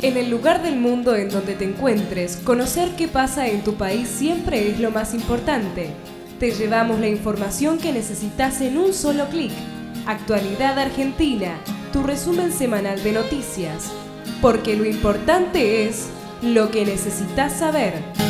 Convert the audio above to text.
En el lugar del mundo en donde te encuentres, conocer qué pasa en tu país siempre es lo más importante. Te llevamos la información que necesitas en un solo clic. Actualidad Argentina, tu resumen semanal de noticias. Porque lo importante es lo que necesitas saber.